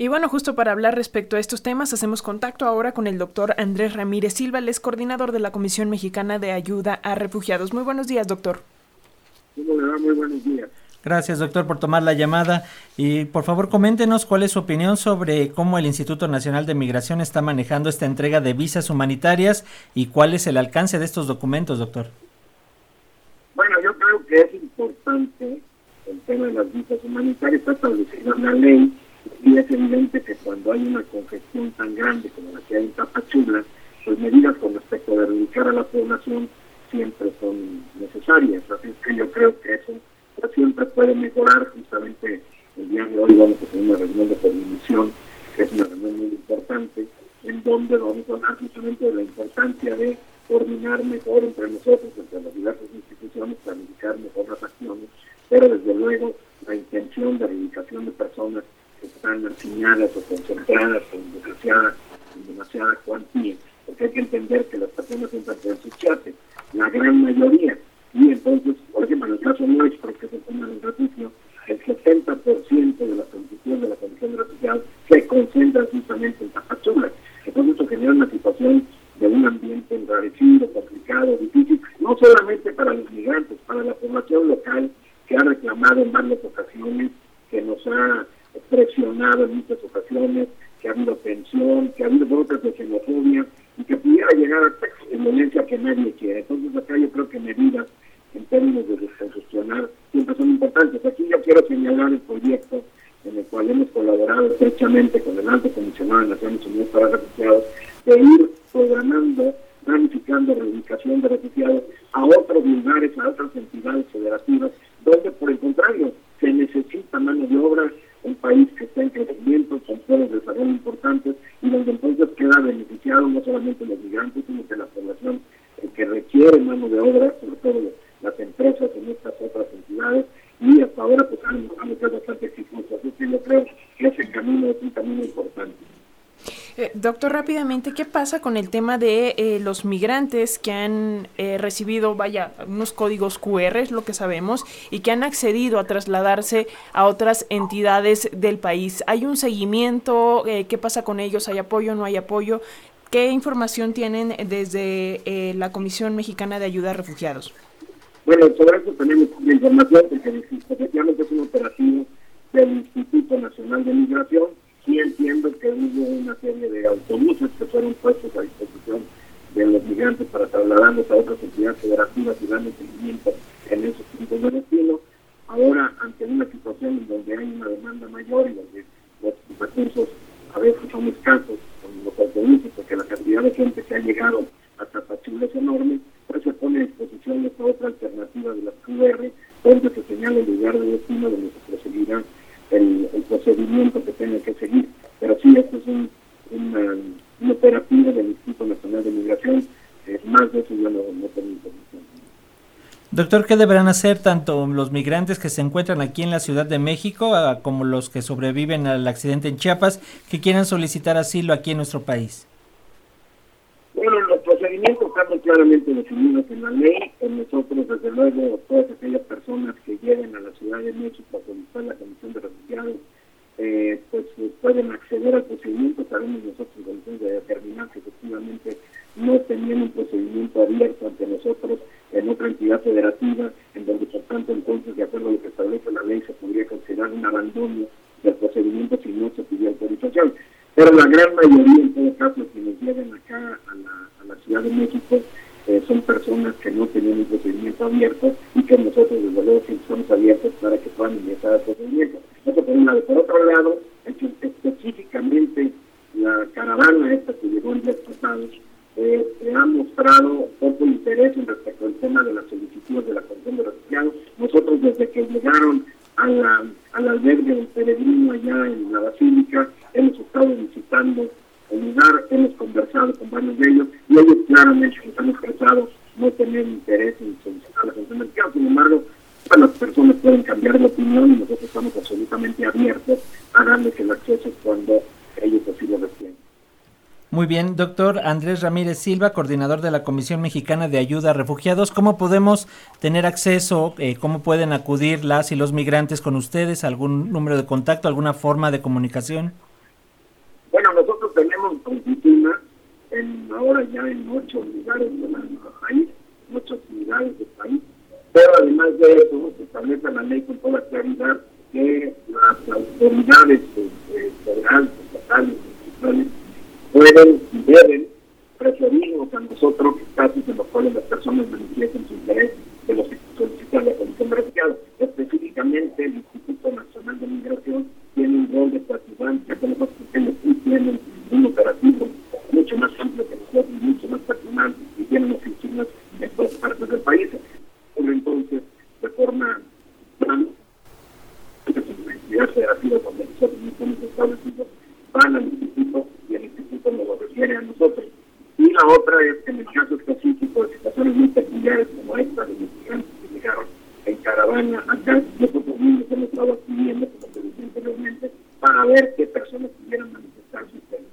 Y bueno, justo para hablar respecto a estos temas, hacemos contacto ahora con el doctor Andrés Ramírez Silva, el es coordinador de la Comisión Mexicana de Ayuda a Refugiados. Muy buenos días, doctor. Muy buenos días. Gracias, doctor, por tomar la llamada. Y por favor, coméntenos cuál es su opinión sobre cómo el Instituto Nacional de Migración está manejando esta entrega de visas humanitarias y cuál es el alcance de estos documentos, doctor. Bueno, yo creo que es importante el tema de las visas humanitarias, está establecido en la ley y es evidente que cuando hay una congestión tan grande como la que hay en Tapachula, pues medidas con respecto a erradicar a la población siempre son necesarias. Así que yo creo que eso siempre puede mejorar. Justamente el día de hoy vamos a tener una reunión de coordinación, que es una reunión muy importante, en donde vamos a hablar justamente de la importancia de coordinar mejor entre nosotros, entre las diversas instituciones, planificar mejor las acciones, pero desde luego la intención de erradicación de personas están asignadas o concentradas con demasiada, con demasiada cuantía. Porque hay que entender que las personas entran por su chate, la gran mayoría, y entonces, por ejemplo, en el caso nuestro, que se toma el refugio, el 70% de la solicitud de la Comisión de Refugiados se concentra justamente en Tapachula. Entonces, esto genera una situación de un ambiente enrarecido, complicado, difícil, no solamente para los migrantes, para la población local que ha reclamado en varias ocasiones, que nos ha presionado en muchas ocasiones, que ha habido tensión, que ha habido otras de xenofobia y que pudiera llegar a violencia que nadie quiere. Entonces acá yo creo que medidas en términos de descongestionar siempre son importantes. Aquí yo quiero señalar el proyecto en el cual hemos colaborado estrechamente con el alto comisionado de Naciones Unidas para Refugiados de ir programando, planificando reubicación de refugiados a otros lugares, a otras entidades federativas, donde por el contrario se necesita mano de obra un país que está en crecimiento, con pueblos de desarrollo importantes y donde entonces queda beneficiado no solamente los migrantes, sino que la población que requiere mano de obra, sobre todo las empresas en estas otras entidades, y hasta ahora pues han, bastante exitosos. Así que yo creo que ese camino es un camino importante. Eh, doctor, rápidamente, ¿qué pasa con el tema de eh, los migrantes que han eh, recibido, vaya, unos códigos QR, es lo que sabemos, y que han accedido a trasladarse a otras entidades del país? ¿Hay un seguimiento? ¿Qué pasa con ellos? ¿Hay apoyo? ¿No hay apoyo? ¿Qué información tienen desde la Comisión Mexicana de Ayuda a Refugiados? Bueno, sobre eso tenemos información porque efectivamente es un operativo del Instituto Nacional de Migración una serie de autobuses que fueron puestos a disposición de los migrantes para trasladarlos a otras entidades federativas y darles seguimiento en esos puntos de destino. Ahora, ante una situación en donde hay una demanda mayor y donde los recursos a veces son escasos con los autobuses, porque la cantidad de gente que ha llegado hasta Tapachula es enorme, pues se pone a disposición esta otra alternativa de las QR, donde se señala el lugar de destino donde se proseguirá el, procedimiento que tiene que seguir. Pero sí, esto es un, un, operativo del Instituto Nacional de Migración, más de eso yo no, no tengo información. Doctor, ¿qué deberán hacer tanto los migrantes que se encuentran aquí en la Ciudad de México como los que sobreviven al accidente en Chiapas que quieran solicitar asilo aquí en nuestro país? Bueno, los procedimientos están claramente definidos en la ley. Nosotros, desde luego, todas aquellas personas que lleguen a la Ciudad de México a solicitar la Comisión de Refugiados, eh, pues pueden acceder al procedimiento. Sabemos nosotros en condiciones de determinar que efectivamente no tenían un procedimiento abierto ante nosotros en otra entidad federativa, en donde por tanto entonces, de acuerdo a lo que establece la ley, se podría considerar un abandono del procedimiento si no se pidió autorización pero la gran mayoría, en todo caso, que nos lleven acá a la, Ciudad de México, eh, son personas que no tienen un procedimiento abierto y que nosotros, desde luego, estamos abiertos para que puedan ingresar al procedimiento. Eso por un. Por otro lado, específicamente la caravana esta que llegó en días pasados, eh, ha mostrado poco interés en respecto al tema de las solicitudes de la Comisión de Refugiados. Nosotros, desde que llegaron a la, al albergue del peregrino allá en la Basílica, hemos estado visitando el lugar, hemos conversado con varios de ellos y ellos claramente nos han expresado no tener interés en solicitar la atención del Sin embargo, las personas pueden cambiar de opinión y nosotros estamos absolutamente abiertos a darles el acceso cuando ellos así lo requieren. Muy bien, doctor Andrés Ramírez Silva, coordinador de la Comisión Mexicana de Ayuda a Refugiados. ¿Cómo podemos tener acceso, eh, cómo pueden acudir las y los migrantes con ustedes? ¿Algún número de contacto, alguna forma de comunicación? tenemos oficinas en, ahora ya en ocho lugares del país, ocho ciudades del país, pero además de eso se establece la ley con toda claridad que las autoridades eh, federales, estatales, pueden y deben referirnos a nosotros casos en los cuales las personas manifiesten su interés de los que solicitan la Comisión de Específicamente, el Instituto Nacional de Migración tiene un rol de participancia con los que tienen un operativo mucho más amplio que nosotros, mucho más personal y tienen oficinas en todas partes del país. Entonces, de forma tan entidad federativa donde nosotros no estamos establecidos, van al instituto y el instituto nos lo refiere a nosotros. Y la otra es que en el caso específico de situaciones muy peculiares como esta de migrantes que llegaron en caravana acá, nosotros mismos hemos estado acudiendo, como te decía anteriormente, para ver qué personas pudieran manifestar su interés.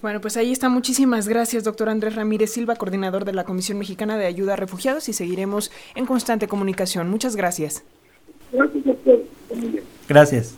Bueno, pues ahí está. Muchísimas gracias, doctor Andrés Ramírez Silva, coordinador de la Comisión Mexicana de Ayuda a Refugiados, y seguiremos en constante comunicación. Muchas gracias. Gracias, doctor. Gracias.